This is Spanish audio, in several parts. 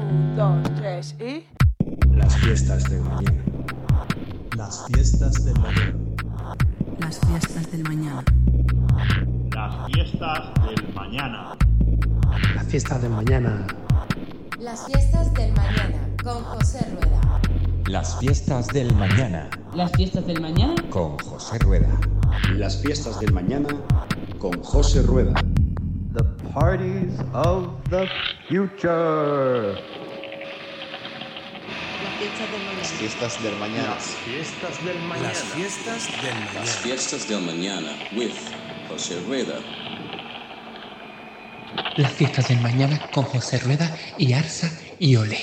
Un, dos, tres y. Las fiestas del mañana. Las fiestas del mañana. Las fiestas del mañana. Las fiestas del mañana. Las fiestas del mañana. Las fiestas del mañana con José Rueda. Las fiestas del mañana Las fiestas del mañana. con José Rueda. Las fiestas del mañana con José Rueda. Parties of the future. Las fiestas del mañana. Fiestas del mañana. Las fiestas del mañana. Las fiestas del mañana with José Rueda. Las fiestas del mañana con José Rueda y Arsa y Ole.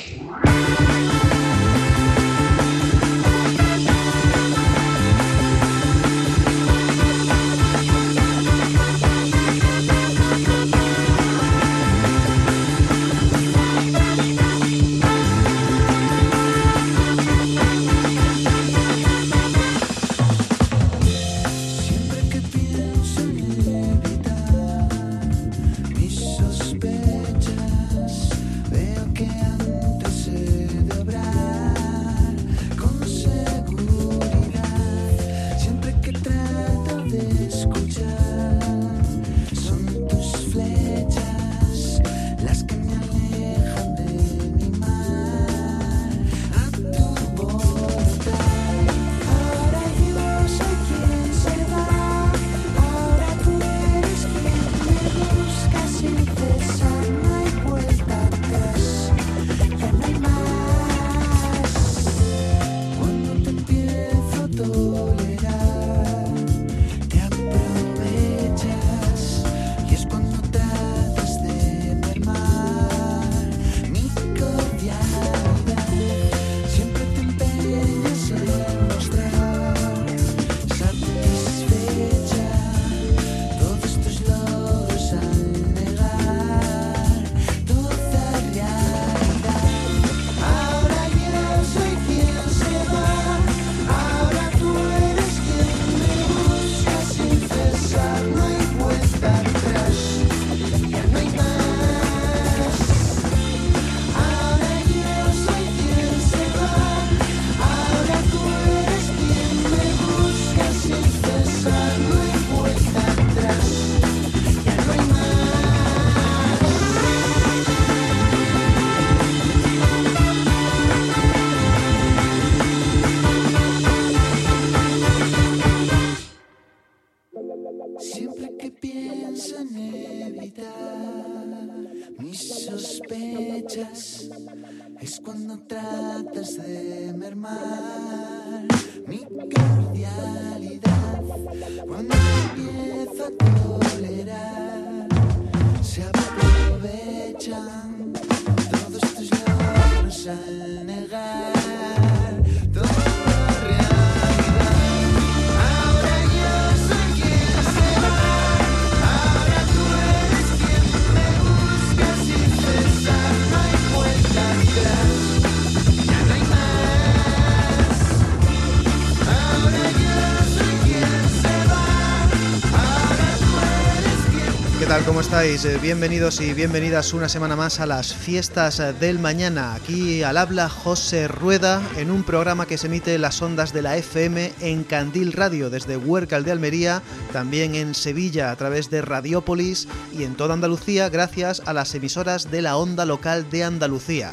Eh, Bienvenidos y bienvenidas una semana más a las fiestas eh, del mañana. Aquí al habla José Rueda en un programa que se emite las ondas de la FM en Candil Radio desde Huércal de Almería, también en Sevilla a través de Radiópolis y en toda Andalucía gracias a las emisoras de la onda local de Andalucía.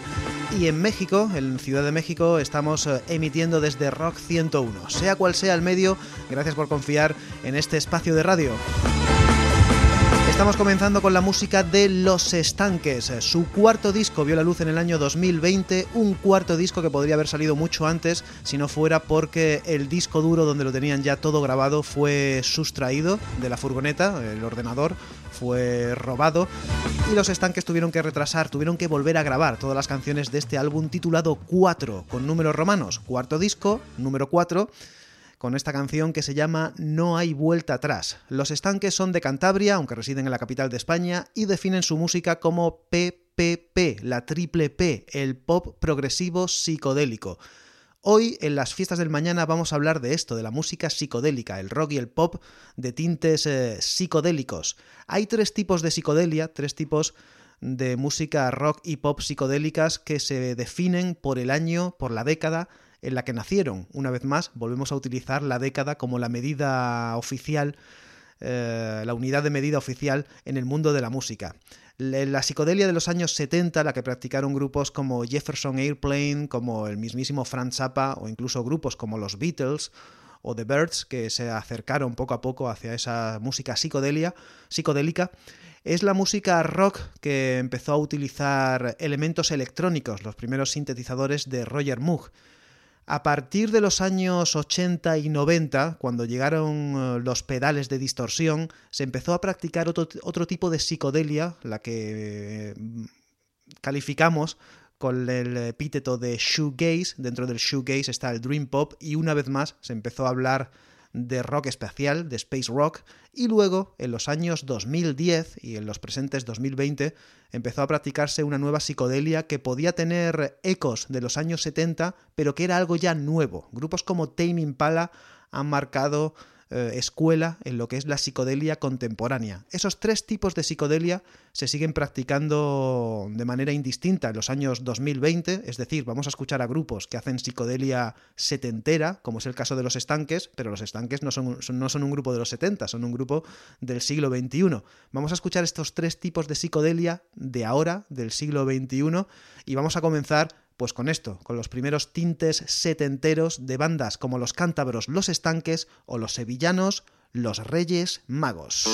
Y en México, en Ciudad de México, estamos eh, emitiendo desde Rock 101. Sea cual sea el medio, gracias por confiar en este espacio de radio. Estamos comenzando con la música de Los Estanques. Su cuarto disco vio la luz en el año 2020, un cuarto disco que podría haber salido mucho antes si no fuera porque el disco duro donde lo tenían ya todo grabado fue sustraído de la furgoneta, el ordenador fue robado y Los Estanques tuvieron que retrasar, tuvieron que volver a grabar todas las canciones de este álbum titulado 4 con números romanos, cuarto disco, número 4 con esta canción que se llama No hay vuelta atrás. Los estanques son de Cantabria, aunque residen en la capital de España, y definen su música como PPP, la triple P, el pop progresivo psicodélico. Hoy en las fiestas del mañana vamos a hablar de esto, de la música psicodélica, el rock y el pop de tintes eh, psicodélicos. Hay tres tipos de psicodelia, tres tipos de música rock y pop psicodélicas que se definen por el año, por la década en la que nacieron. Una vez más, volvemos a utilizar la década como la medida oficial, eh, la unidad de medida oficial en el mundo de la música. La psicodelia de los años 70, la que practicaron grupos como Jefferson Airplane, como el mismísimo Franz Zappa o incluso grupos como los Beatles o The Birds, que se acercaron poco a poco hacia esa música psicodelia, psicodélica, es la música rock que empezó a utilizar elementos electrónicos, los primeros sintetizadores de Roger Moog. A partir de los años 80 y 90, cuando llegaron eh, los pedales de distorsión, se empezó a practicar otro, otro tipo de psicodelia, la que eh, calificamos con el epíteto de shoegaze. Dentro del shoegaze está el dream pop y una vez más se empezó a hablar de rock especial, de space rock, y luego, en los años 2010 y en los presentes 2020, empezó a practicarse una nueva psicodelia que podía tener ecos de los años 70, pero que era algo ya nuevo. Grupos como Tame Impala han marcado eh, escuela en lo que es la psicodelia contemporánea. Esos tres tipos de psicodelia se siguen practicando de manera indistinta en los años 2020, es decir, vamos a escuchar a grupos que hacen psicodelia setentera, como es el caso de los estanques, pero los estanques no son, no son un grupo de los 70, son un grupo del siglo XXI. Vamos a escuchar estos tres tipos de psicodelia de ahora, del siglo XXI, y vamos a comenzar pues con esto, con los primeros tintes setenteros de bandas como los cántabros Los Estanques o los sevillanos Los Reyes Magos.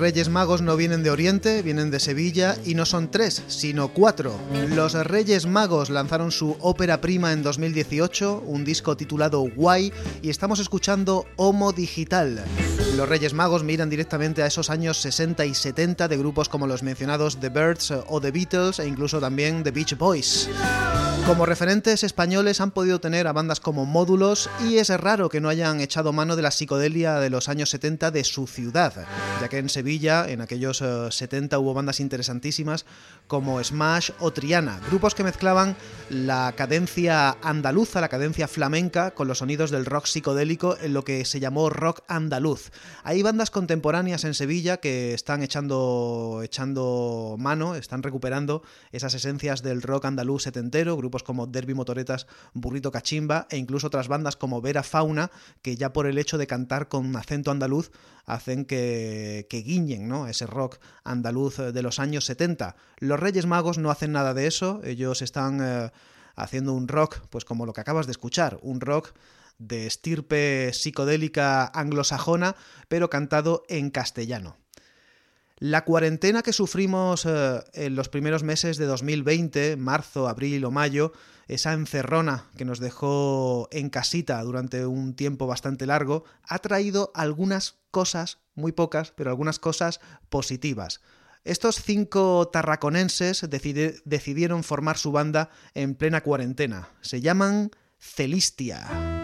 Reyes Magos no vienen de Oriente, vienen de Sevilla y no son tres, sino cuatro. Los Reyes Magos lanzaron su ópera prima en 2018, un disco titulado Why, y estamos escuchando Homo Digital. Los Reyes Magos miran directamente a esos años 60 y 70 de grupos como los mencionados The Birds o The Beatles e incluso también The Beach Boys. Como referentes españoles han podido tener a bandas como Módulos y es raro que no hayan echado mano de la psicodelia de los años 70 de su ciudad, ya que en Sevilla en aquellos 70 hubo bandas interesantísimas como Smash o Triana, grupos que mezclaban la cadencia andaluza, la cadencia flamenca, con los sonidos del rock psicodélico en lo que se llamó rock andaluz. Hay bandas contemporáneas en Sevilla que están echando, echando mano, están recuperando esas esencias del rock andaluz setentero, grupos como Derby Motoretas, Burrito Cachimba e incluso otras bandas como Vera Fauna, que ya por el hecho de cantar con acento andaluz hacen que, que guiñen ¿no? ese rock andaluz de los años 70. Los Reyes Magos no hacen nada de eso, ellos están eh, haciendo un rock, pues como lo que acabas de escuchar, un rock de estirpe psicodélica anglosajona, pero cantado en castellano. La cuarentena que sufrimos eh, en los primeros meses de 2020, marzo, abril o mayo, esa encerrona que nos dejó en casita durante un tiempo bastante largo, ha traído algunas cosas, muy pocas, pero algunas cosas positivas. Estos cinco tarraconenses decidieron formar su banda en plena cuarentena. Se llaman Celistia.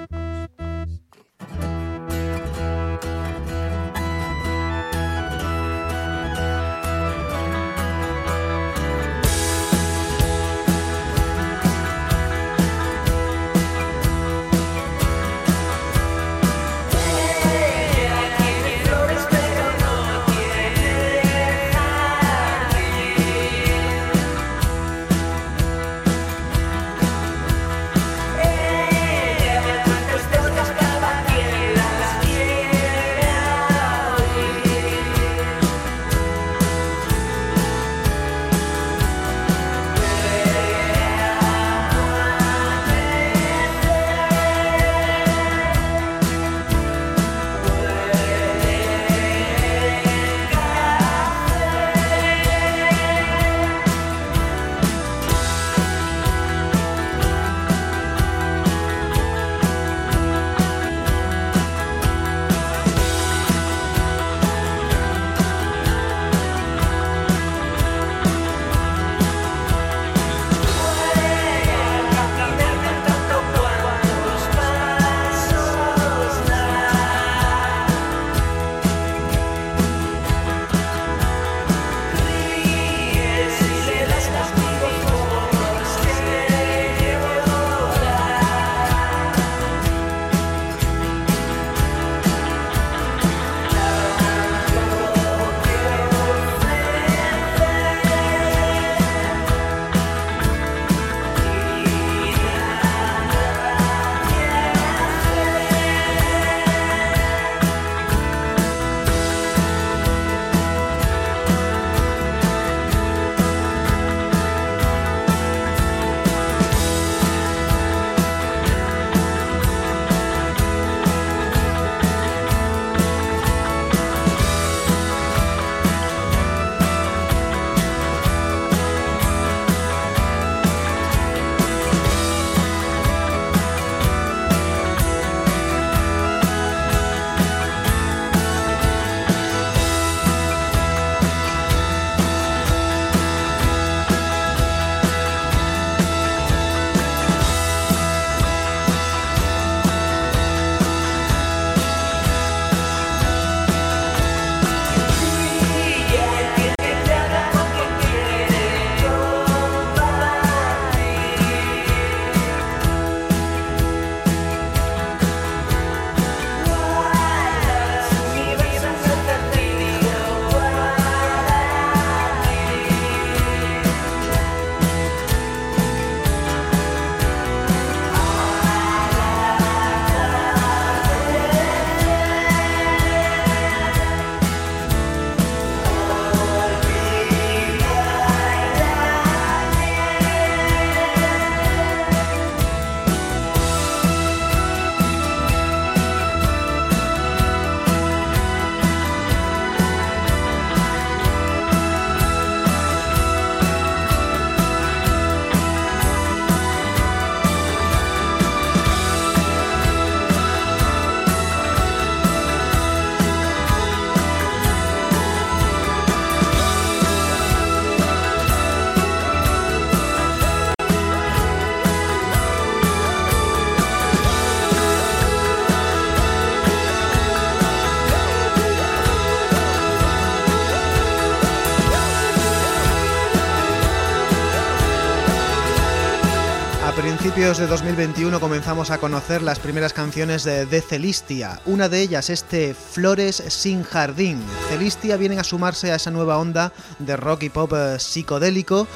Principios de 2021 comenzamos a conocer las primeras canciones de, de Celistia. Una de ellas, este Flores sin jardín. Celistia vienen a sumarse a esa nueva onda de rock y pop eh, psicodélico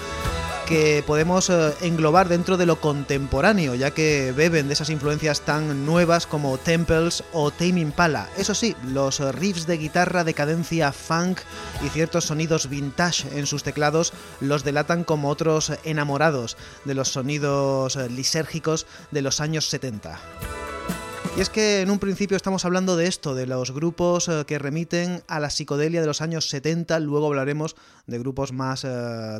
que podemos eh, englobar dentro de lo contemporáneo, ya que beben de esas influencias tan nuevas como Temples o Tame Impala. Eso sí, los riffs de guitarra de cadencia funk y ciertos sonidos vintage en sus teclados los delatan como otros enamorados de los sonidos eh, lisérgicos de los años 70. Y es que en un principio estamos hablando de esto, de los grupos eh, que remiten a la psicodelia de los años 70, luego hablaremos de grupos más eh,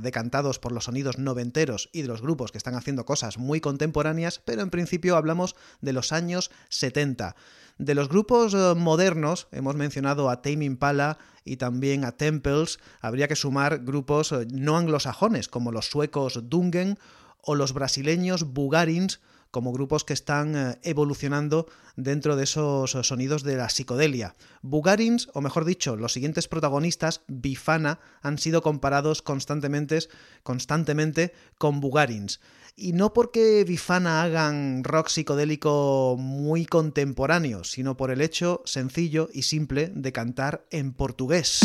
decantados por los sonidos noventeros y de los grupos que están haciendo cosas muy contemporáneas, pero en principio hablamos de los años 70. De los grupos eh, modernos, hemos mencionado a Tame Impala y también a Temples, habría que sumar grupos no anglosajones como los suecos Dungen o los brasileños Bugarins, como grupos que están eh, evolucionando dentro de esos sonidos de la psicodelia. Bugarins, o mejor dicho, los siguientes protagonistas, Bifana, han sido comparados constantemente, constantemente con Bugarins. Y no porque Bifana hagan rock psicodélico muy contemporáneo, sino por el hecho sencillo y simple de cantar en portugués.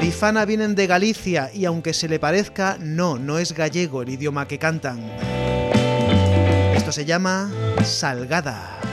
Bifana vienen de Galicia y aunque se le parezca, no, no es gallego el idioma que cantan. Esto se llama Salgada.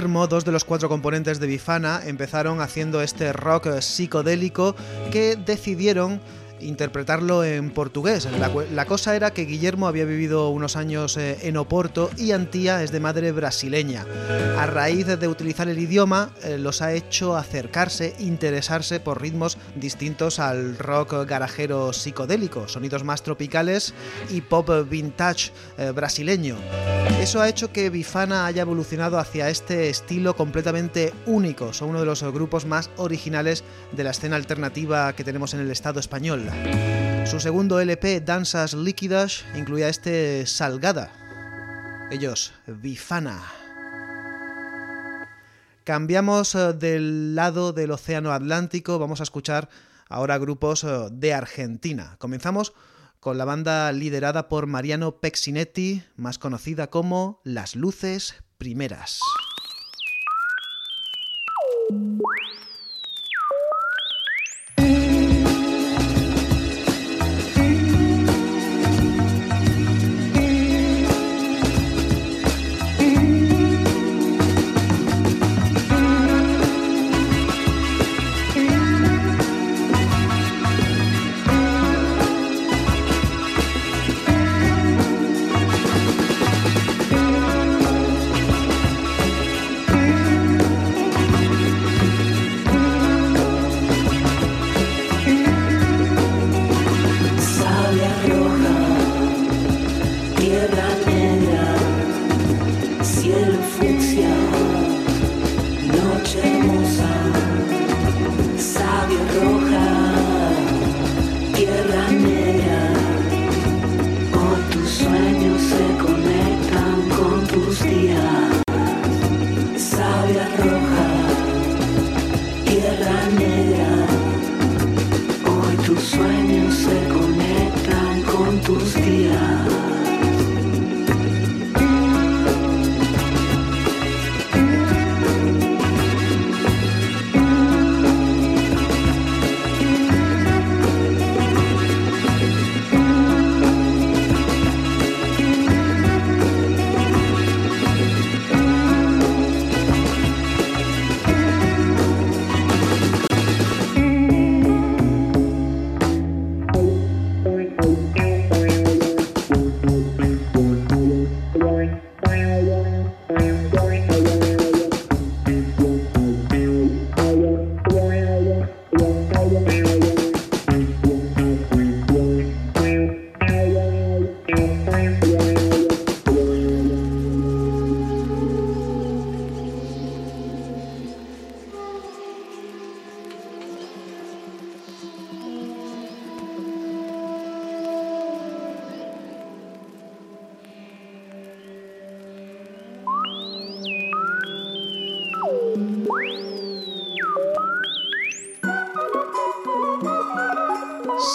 Dos de los cuatro componentes de Bifana, empezaron haciendo este rock psicodélico que decidieron interpretarlo en portugués. La, cosa era que Guillermo había vivido unos años eh, en Oporto y Antía es de madre brasileña. A raíz de utilizar el idioma, eh, los ha hecho acercarse, interesarse por ritmos distintos al rock garajero psicodélico, sonidos más tropicales y pop vintage eh, brasileño. Eso ha hecho que Bifana haya evolucionado hacia este estilo completamente único. Son uno de los grupos más originales de la escena alternativa que tenemos en el Estado español. Su segundo LP, Danzas Líquidas, incluía este Salgada. Ellos, Bifana. Cambiamos eh, del lado del Océano Atlántico, vamos a escuchar ahora grupos eh, de Argentina. Comenzamos con la banda liderada por Mariano Pexinetti, más conocida como Las Luces Primeras.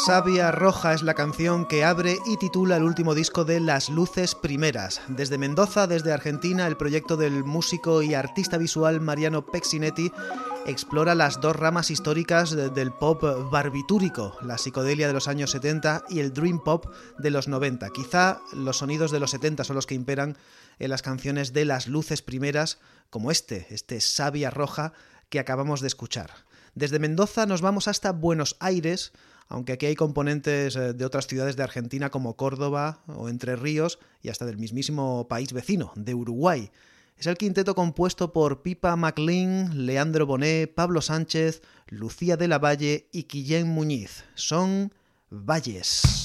Sabia Roja es la canción que abre y titula el último disco de Las Luces Primeras. Desde Mendoza, desde Argentina, el proyecto del músico y artista visual Mariano Pexinetti explora las dos ramas históricas del pop barbitúrico, la psicodelia de los años 70 y el dream pop de los 90. Quizá los sonidos de los 70 son los que imperan en las canciones de Las Luces Primeras, como este, este Sabia Roja que acabamos de escuchar. Desde Mendoza nos vamos hasta Buenos Aires, aunque aquí hay componentes eh, de otras ciudades de Argentina como Córdoba o Entre Ríos y hasta del mismísimo país vecino, de Uruguay. Es el quinteto compuesto por Pipa MacLean, Leandro Bonet, Pablo Sánchez, Lucía de la Valle y Guillén Muñiz. Son Valles.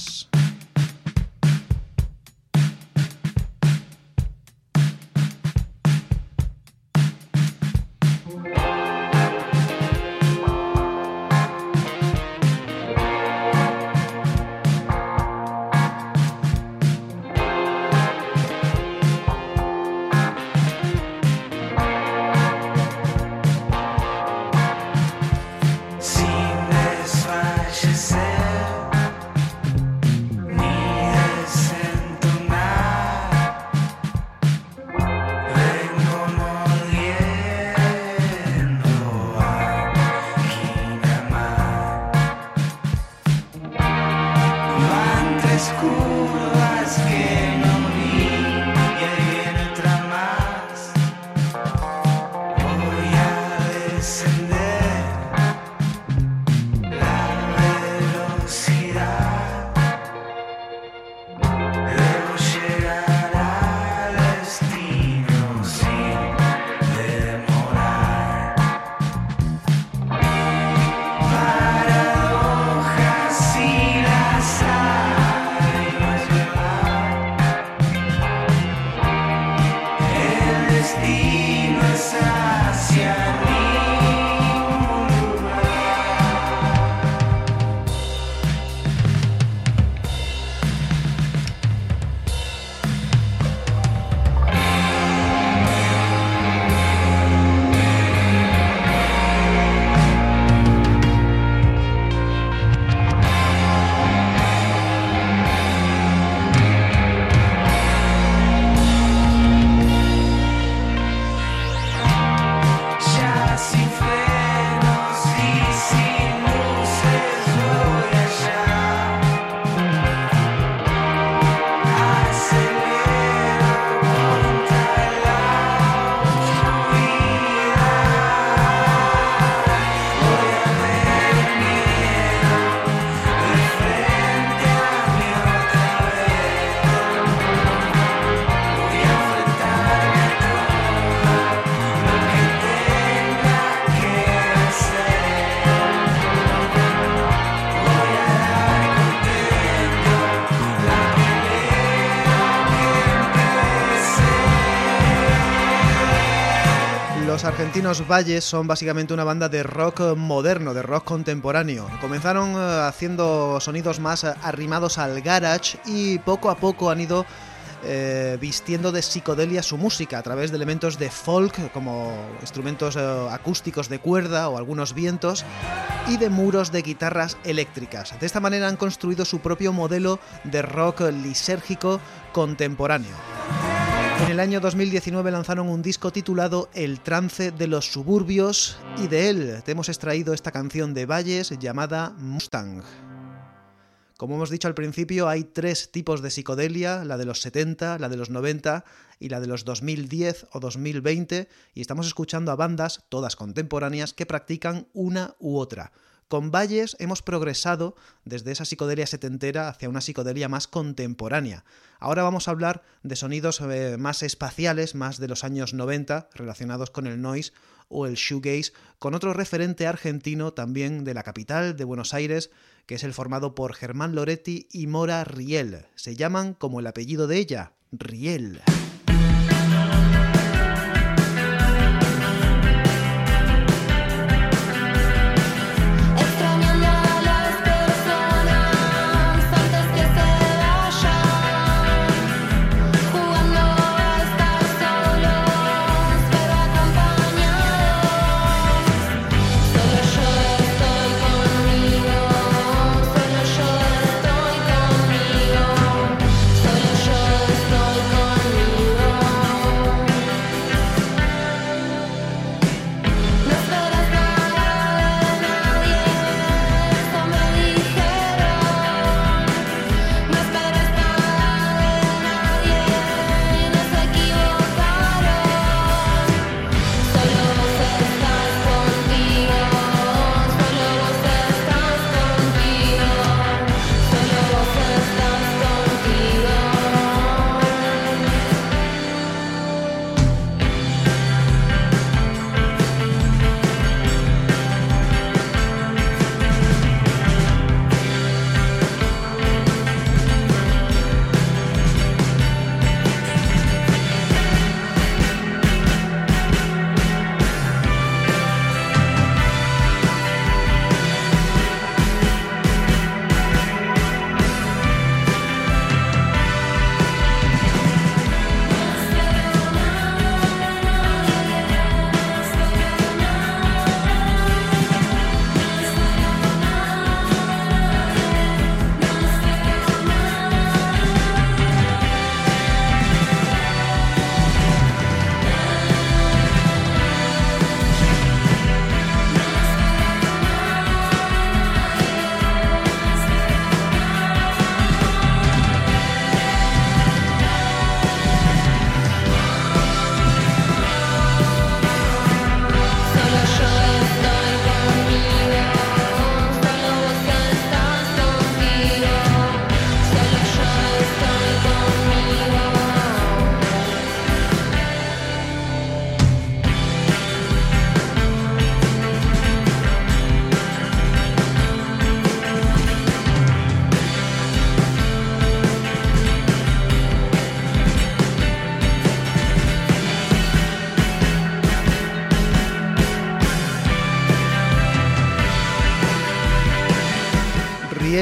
Argentinos Valles son básicamente una banda de rock moderno, de rock contemporáneo. Comenzaron eh, haciendo sonidos más arrimados al garage y poco a poco han ido eh, vistiendo de psicodelia su música a través de elementos de folk como instrumentos eh, acústicos de cuerda o algunos vientos y de muros de guitarras eléctricas. De esta manera han construido su propio modelo de rock lisérgico contemporáneo. En el año 2019 lanzaron un disco titulado El trance de los suburbios y de él te hemos extraído esta canción de Valles llamada Mustang. Como hemos dicho al principio, hay tres tipos de psicodelia, la de los 70, la de los 90 y la de los 2010 o 2020, y estamos escuchando a bandas, todas contemporáneas, que practican una u otra. Con Valles hemos progresado desde esa psicodelia setentera hacia una psicodelia más contemporánea. Ahora vamos a hablar de sonidos eh, más espaciales, más de los años 90, relacionados con el noise o el shoegaze, con otro referente argentino también de la capital, de Buenos Aires, que es el formado por Germán Loretti y Mora Riel. Se llaman como el apellido de ella, Riel.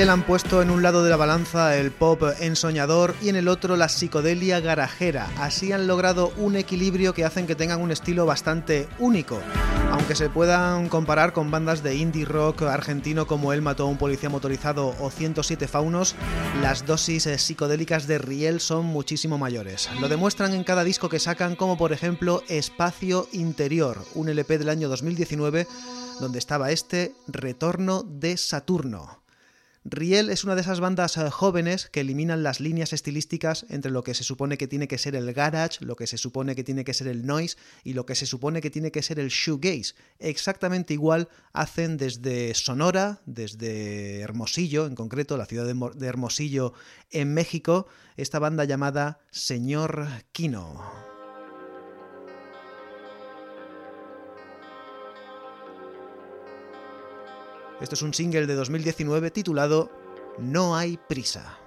Han puesto en un lado de la balanza el pop ensoñador y en el otro la psicodelia garajera. Así han logrado un equilibrio que hacen que tengan un estilo bastante único. Aunque se puedan comparar con bandas de indie rock argentino como El mató a un policía motorizado o 107 faunos, las dosis eh, psicodélicas de Riel son muchísimo mayores. Lo demuestran en cada disco que sacan como por ejemplo Espacio Interior, un LP del año 2019 donde estaba este Retorno de Saturno. Riel es una de esas bandas eh, jóvenes que eliminan las líneas estilísticas entre lo que se supone que tiene que ser el garage, lo que se supone que tiene que ser el noise y lo que se supone que tiene que ser el shoegaze. Exactamente igual hacen desde Sonora, desde Hermosillo, en concreto la ciudad de Hermosillo en México, esta banda llamada Señor Kino. Esto es un single de 2019 titulado No hay prisa.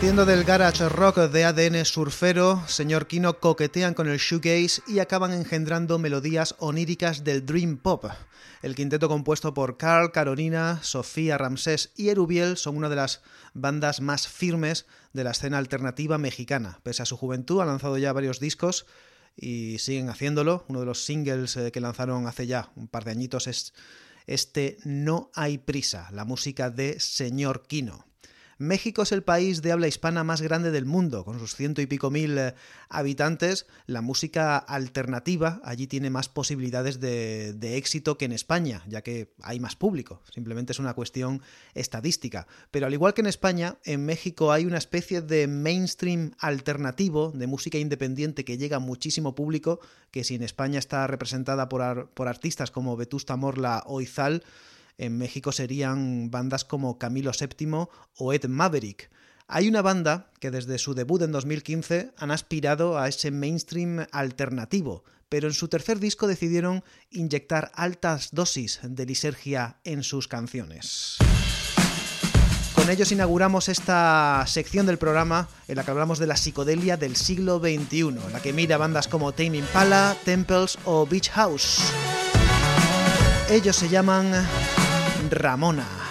Partiendo del garage rock de ADN surfero, señor Kino coquetean con el shoegaze y acaban engendrando melodías oníricas del dream pop. El quinteto compuesto por Carl, Carolina, Sofía, Ramsés y Erubiel son una de las bandas más firmes de la escena alternativa mexicana. Pese a su juventud, han lanzado ya varios discos y siguen haciéndolo. Uno de los singles eh, que lanzaron hace ya un par de añitos es este No hay prisa, la música de Señor Kino. México es el país de habla hispana más grande del mundo, con sus ciento y pico mil eh, habitantes. La música alternativa allí tiene más posibilidades de, éxito que en España, ya que hay más público. Simplemente es una cuestión estadística. Pero al igual que en España, en México hay una especie de mainstream alternativo de música independiente que llega a muchísimo público, que si en España está representada por, por artistas como Vetusta Morla o Izal, en México serían bandas como Camilo VII o Ed Maverick. Hay una banda que desde su debut en 2015 han aspirado a ese mainstream alternativo, pero en su tercer disco decidieron inyectar altas dosis de lisergia en sus canciones. Con ellos inauguramos esta sección del programa en la que hablamos de la psicodelia del siglo XXI, la que mira bandas como Tame Impala, Temples o Beach House. Ellos se llaman Ramona.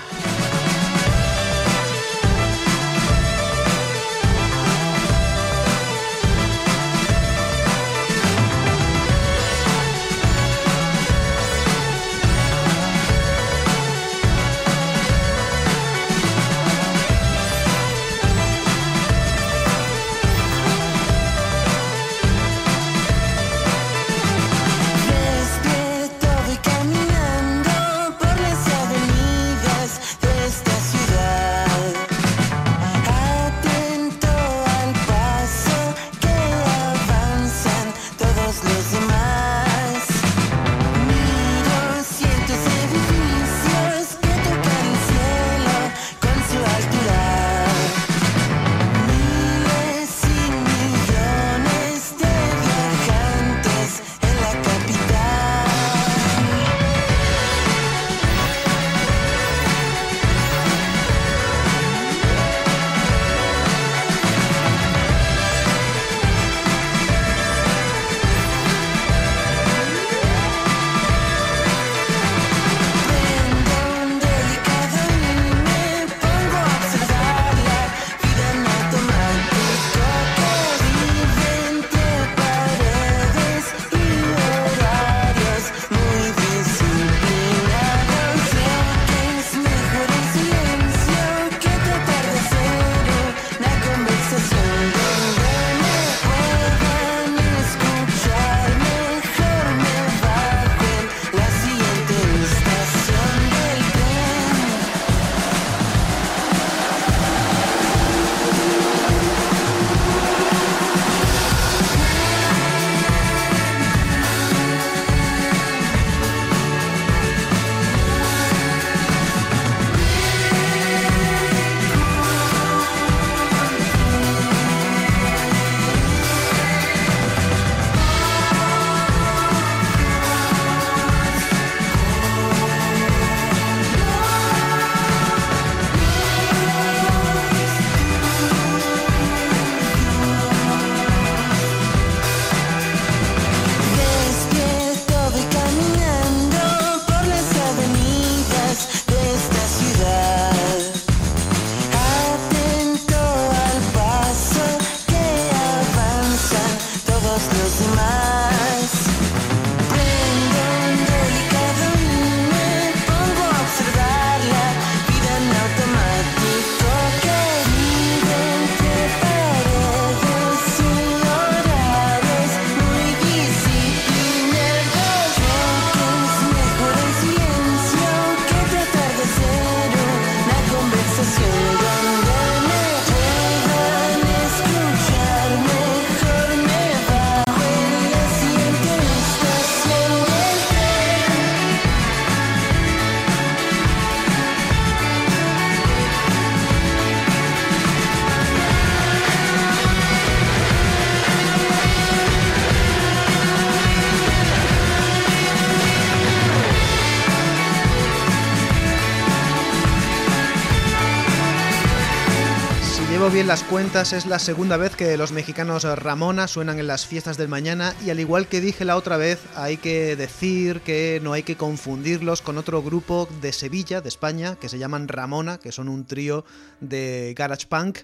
Las cuentas, es la segunda vez que los mexicanos Ramona suenan en las fiestas del mañana y al igual que dije la otra vez, hay que decir que no hay que confundirlos con otro grupo de Sevilla, de España, que se llaman Ramona, que son un trío de garage punk.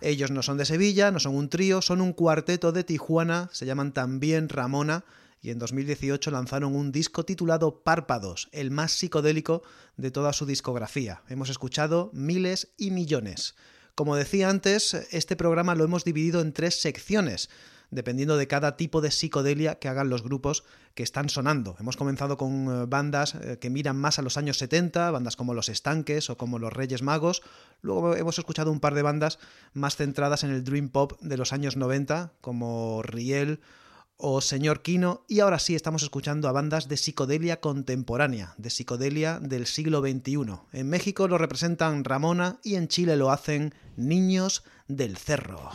Ellos no son de Sevilla, no son un trío, son un cuarteto de Tijuana, se llaman también Ramona y en 2018 lanzaron un disco titulado Párpados, el más psicodélico de toda su discografía. Hemos escuchado miles y millones. Como decía antes, este programa lo hemos dividido en tres secciones, dependiendo de cada tipo de psicodelia que hagan los grupos que están sonando. Hemos comenzado con eh, bandas eh, que miran más a los años 70, bandas como Los Estanques o como Los Reyes Magos. Luego hemos escuchado un par de bandas más centradas en el Dream Pop de los años 90, como Riel o Señor Kino, y ahora sí estamos escuchando a bandas de psicodelia contemporánea, de psicodelia del siglo XXI. En México lo representan Ramona y en Chile lo hacen Niños del Cerro.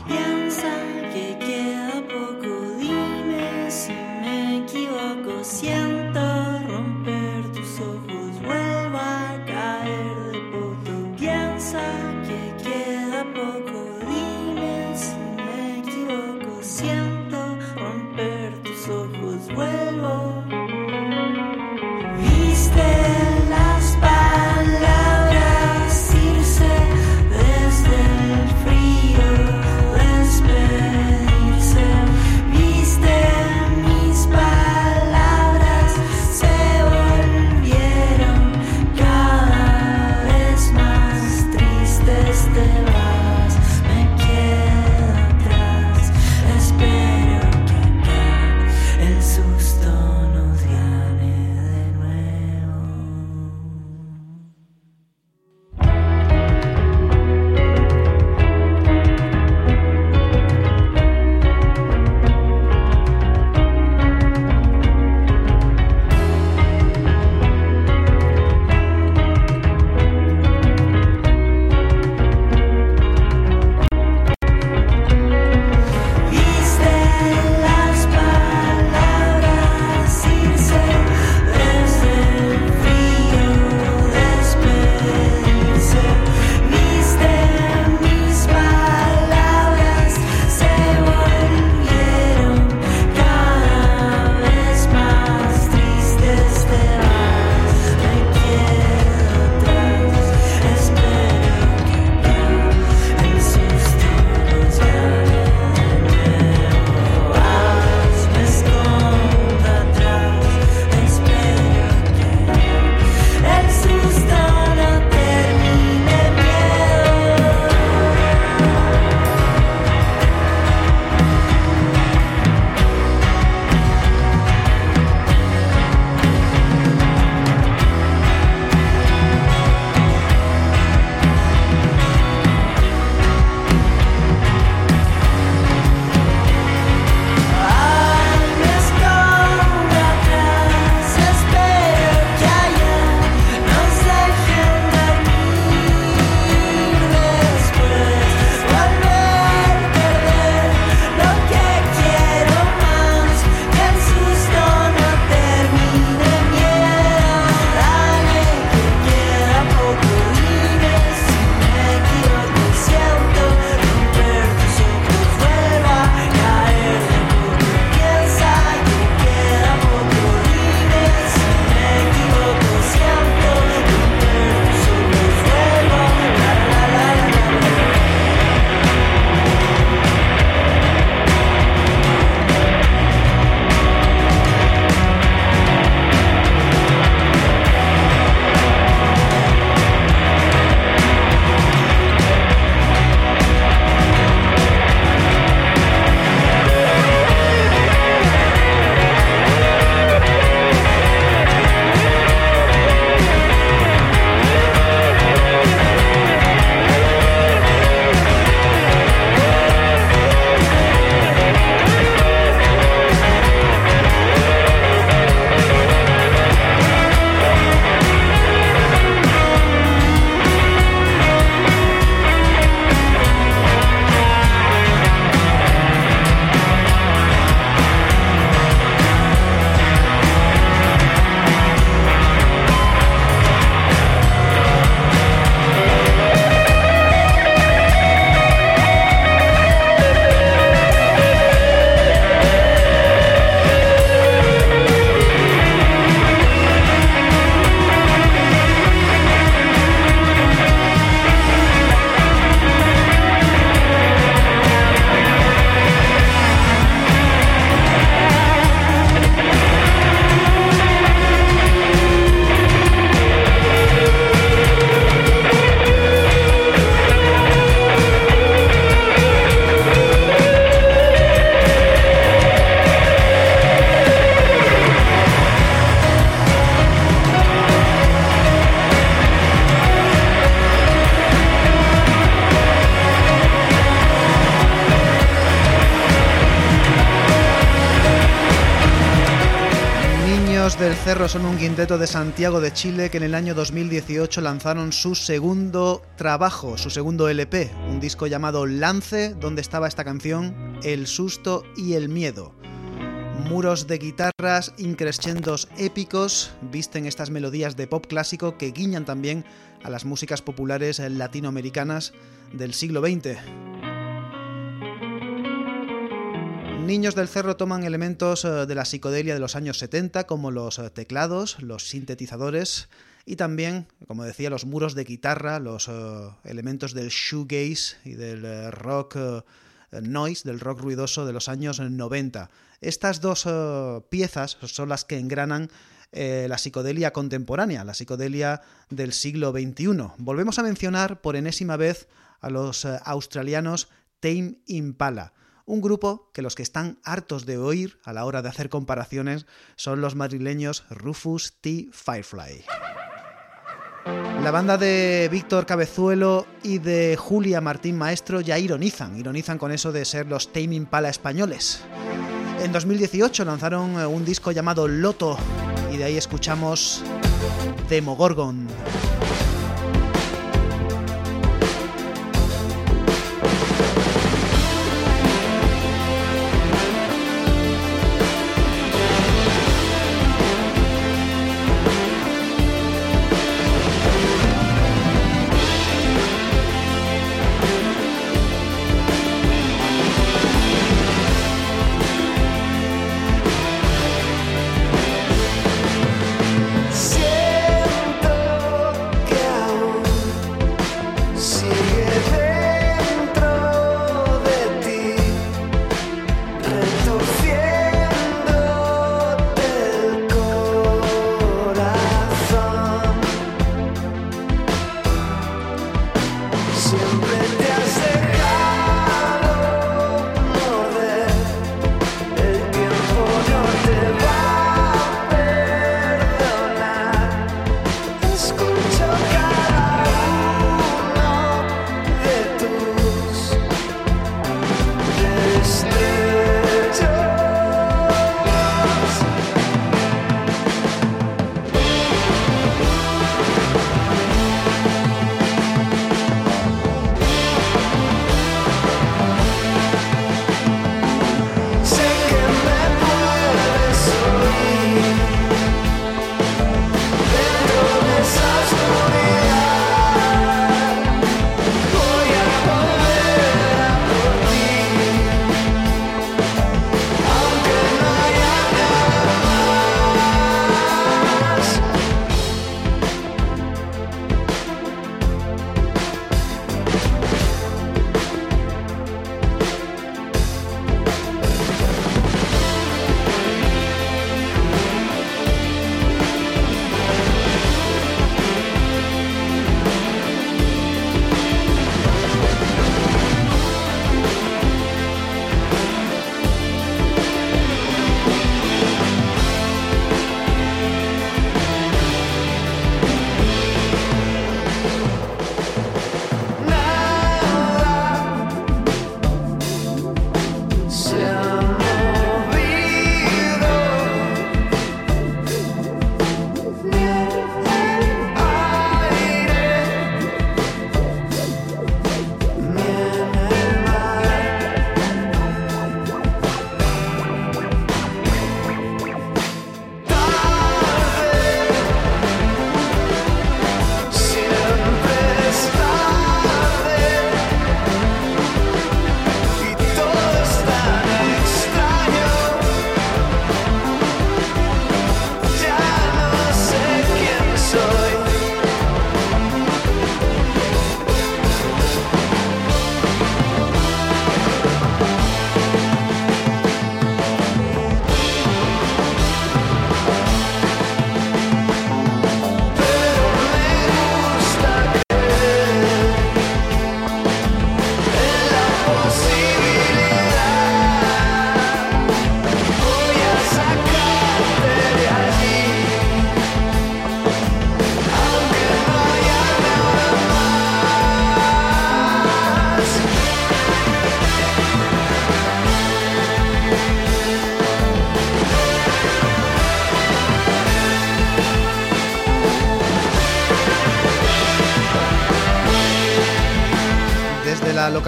Son un quinteto de Santiago de Chile que en el año 2018 lanzaron su segundo trabajo, su segundo LP, un disco llamado Lance, donde estaba esta canción, El susto y el miedo. Muros de guitarras, increscendos épicos, visten estas melodías de pop clásico que guiñan también a las músicas populares latinoamericanas del siglo XX. Niños del Cerro toman elementos eh, de la psicodelia de los años 70 como los eh, teclados, los sintetizadores y también, como decía, los muros de guitarra, los eh, elementos del shoegaze y del rock noise, del rock ruidoso de los años 90. Estas dos piezas son las que engranan la psicodelia contemporánea, la psicodelia del siglo XXI. Volvemos a mencionar por enésima vez a los australianos Tame Impala un grupo que los que están hartos de oír a la hora de hacer comparaciones son los madrileños Rufus T. Firefly. La banda de Víctor Cabezuelo y de Julia Martín Maestro ya ironizan, ironizan con eso de ser los Tame Impala españoles. En 2018 lanzaron un disco llamado Loto y de ahí escuchamos Demogorgon.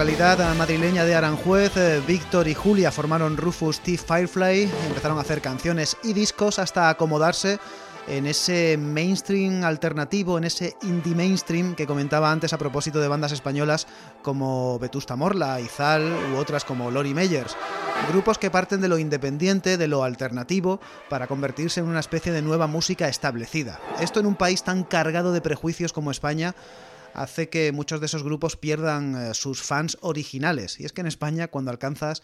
Localidad madrileña de Aranjuez, eh, Víctor y Julia formaron Rufus T. Firefly, empezaron a hacer canciones y discos hasta acomodarse en ese mainstream alternativo, en ese indie mainstream que comentaba antes a propósito de bandas españolas como Vetusta Morla, Izal u otras como Lori Meyers. Grupos que parten de lo independiente, de lo alternativo, para convertirse en una especie de nueva música establecida. Esto en un país tan cargado de prejuicios como España hace que muchos de esos grupos pierdan eh, sus fans originales. Y es que en España, cuando alcanzas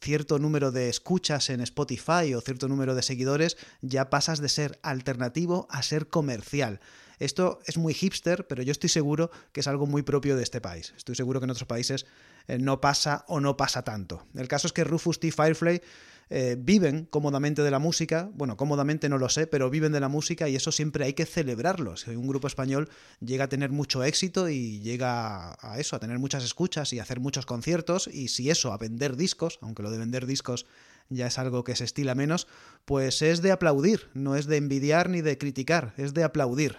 cierto número de escuchas en Spotify o cierto número de seguidores, ya pasas de ser alternativo a ser comercial. Esto es muy hipster, pero yo estoy seguro que es algo muy propio de este país. Estoy seguro que en otros países eh, no pasa o no pasa tanto. El caso es que Rufus T. Firefly eh, viven cómodamente de la música, bueno, cómodamente no lo sé, pero viven de la música y eso siempre hay que celebrarlo. Si un grupo español llega a tener mucho éxito y llega a eso, a tener muchas escuchas y a hacer muchos conciertos, y si eso, a vender discos, aunque lo de vender discos ya es algo que se estila menos, pues es de aplaudir, no es de envidiar ni de criticar, es de aplaudir.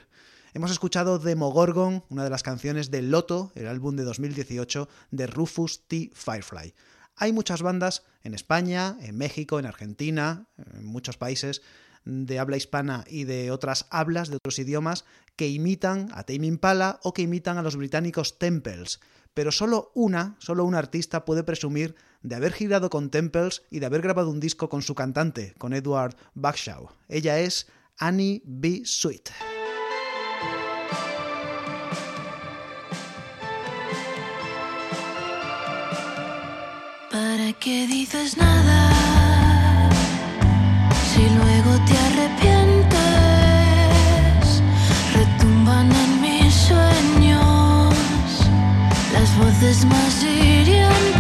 Hemos escuchado Demogorgon, una de las canciones de Loto, el álbum de 2018 de Rufus T. Firefly. Hay muchas bandas en España, en México, en Argentina, en muchos países de habla hispana y de otras hablas, de otros idiomas, que imitan a Tame Impala o que imitan a los británicos Temples. Pero solo una, solo un artista puede presumir de haber girado con Temples y de haber grabado un disco con su cantante, con Edward Bagshaw. Ella es Annie B. Sweet. Qué dices nada? Si luego te arrepientes, retumban en mis sueños las voces más hirientes.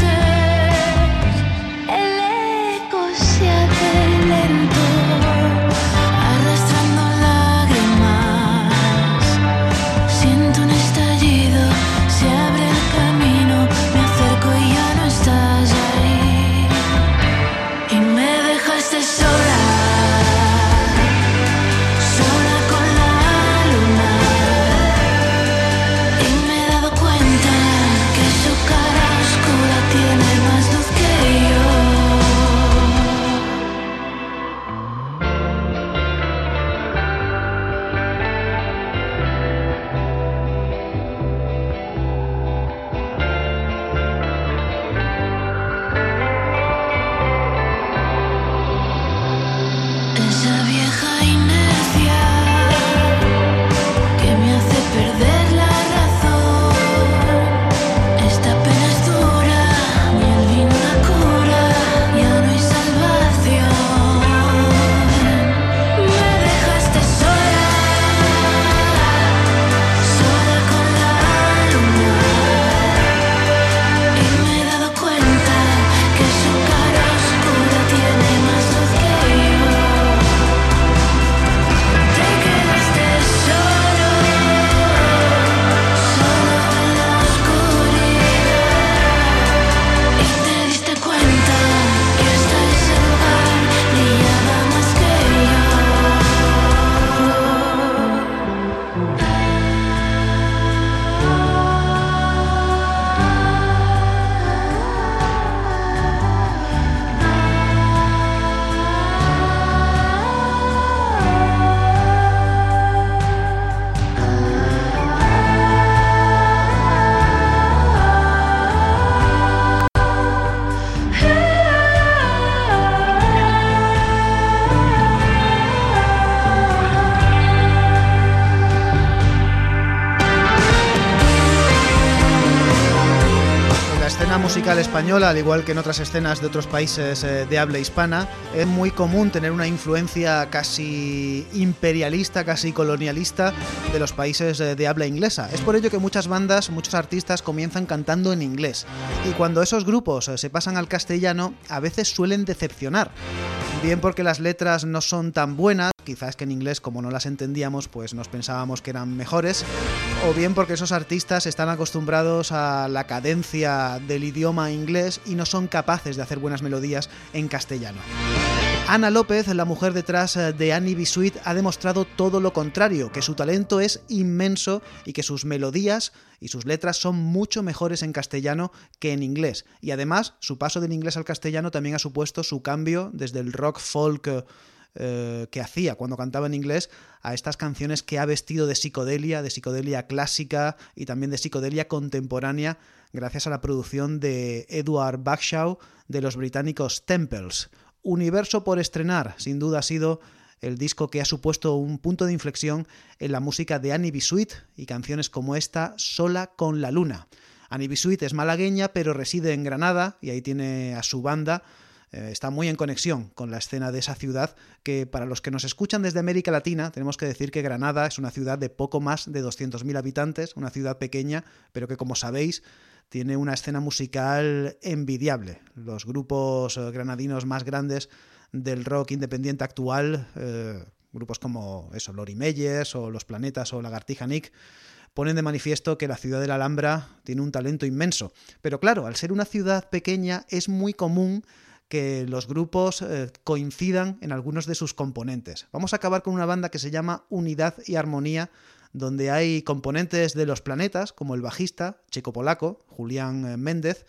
Al igual que en otras escenas de otros países eh, de habla hispana, es muy común tener una influencia casi imperialista, casi colonialista de los países eh, de habla inglesa. Es por ello que muchas bandas, muchos artistas comienzan cantando en inglés. Y cuando esos grupos eh, se pasan al castellano, a veces suelen decepcionar. Bien porque las letras no son tan buenas, quizás que en inglés como no las entendíamos pues nos pensábamos que eran mejores, o bien porque esos artistas están acostumbrados a la cadencia del idioma inglés y no son capaces de hacer buenas melodías en castellano. Ana López, la mujer detrás eh, de Annie B. Sweet, ha demostrado todo lo contrario, que su talento es inmenso y que sus melodías y sus letras son mucho mejores en castellano que en inglés. Y además, su paso del inglés al castellano también ha supuesto su cambio desde el rock folk eh, que hacía cuando cantaba en inglés a estas canciones que ha vestido de psicodelia, de psicodelia clásica y también de psicodelia contemporánea gracias a la producción de Edward Bagshaw de los británicos Temples. Universo por estrenar, sin duda ha sido el disco que ha supuesto un punto de inflexión en la música de Annie B. Sweet y canciones como esta, Sola con la Luna. Annie B. Sweet es malagueña, pero reside en Granada y ahí tiene a su banda. Eh, está muy en conexión con la escena de esa ciudad que para los que nos escuchan desde América Latina tenemos que decir que Granada es una ciudad de poco más de 200.000 habitantes, una ciudad pequeña, pero que como sabéis tiene una escena musical envidiable. Los grupos eh, granadinos más grandes del rock independiente actual, eh, grupos como eso, Lori Meyers o Los Planetas o Lagartija Nick, ponen de manifiesto que la ciudad de la Alhambra tiene un talento inmenso. Pero claro, al ser una ciudad pequeña es muy común que los grupos eh, coincidan en algunos de sus componentes. Vamos a acabar con una banda que se llama Unidad y Armonía, donde hay componentes de los planetas, como el bajista, checo polaco, Julián eh, Méndez,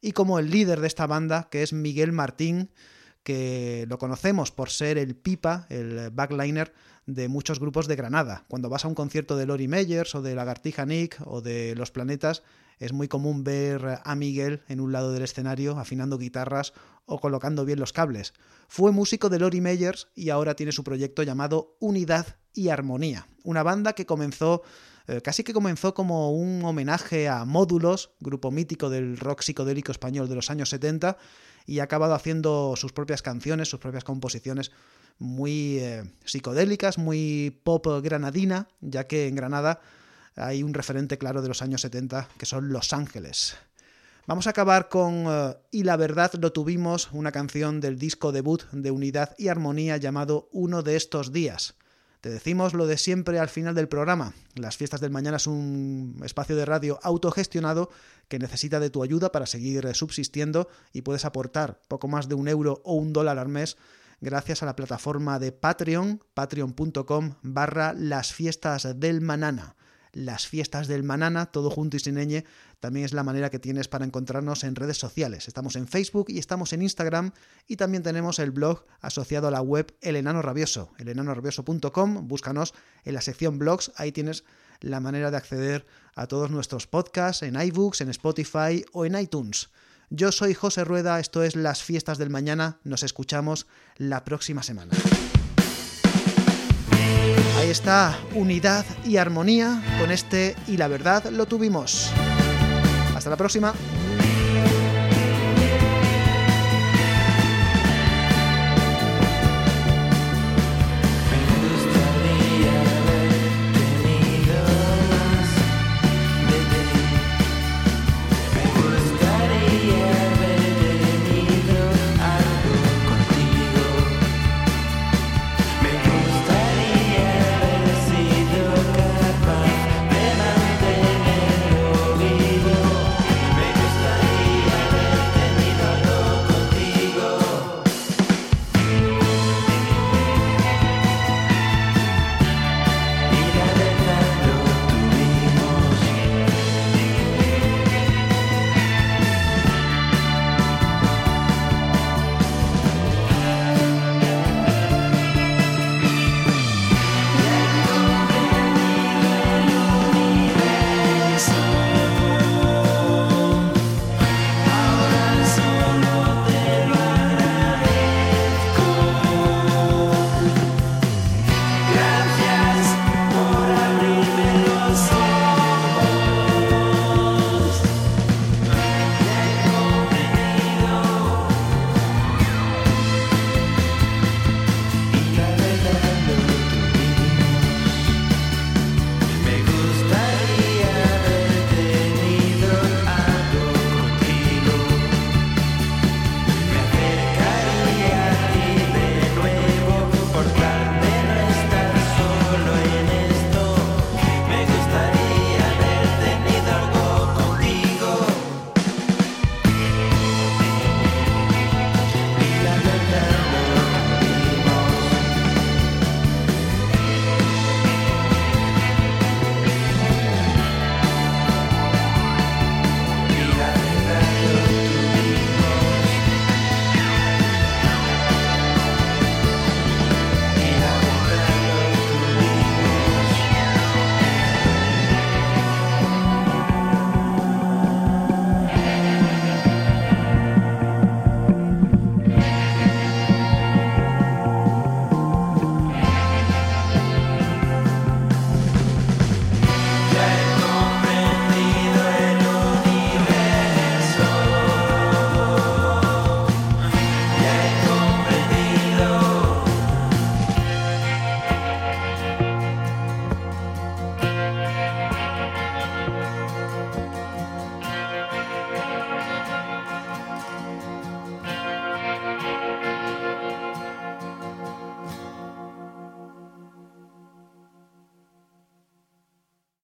y como el líder de esta banda, que es Miguel Martín, que lo conocemos por ser el pipa, el backliner de muchos grupos de Granada. Cuando vas a un concierto de Lori Meyers o de Lagartija Nick o de Los Planetas, es muy común ver a Miguel en un lado del escenario afinando guitarras o colocando bien los cables. Fue músico de Lori Meyers y ahora tiene su proyecto llamado Unidad y Armonía, una banda que comenzó eh, casi que comenzó como un homenaje a Módulos, grupo mítico del rock psicodélico español de los años 70, y ha acabado haciendo sus propias canciones, sus propias composiciones muy eh, psicodélicas, muy pop granadina, ya que en Granada hay un referente claro de los años 70 que son Los Ángeles. Vamos a acabar con uh, Y la verdad lo tuvimos, una canción del disco debut de Unidad y Armonía llamado Uno de estos días. Te decimos lo de siempre al final del programa. Las fiestas del mañana es un espacio de radio autogestionado que necesita de tu ayuda para seguir subsistiendo y puedes aportar poco más de un euro o un dólar al mes gracias a la plataforma de Patreon, patreon.com barra las fiestas del manana las fiestas del Manana, todo junto y sin ñ, también es la manera que tienes para encontrarnos en redes sociales. Estamos en Facebook y estamos en Instagram y también tenemos el blog asociado a la web El Enano Rabioso, elenanorabioso.com, búscanos en la sección blogs, ahí tienes la manera de acceder a todos nuestros podcasts en iBooks, en Spotify o en iTunes. Yo soy José Rueda, esto es Las Fiestas del Mañana, nos escuchamos la próxima semana. Ahí está, unidad y armonía con este y la verdad lo tuvimos. Hasta la próxima.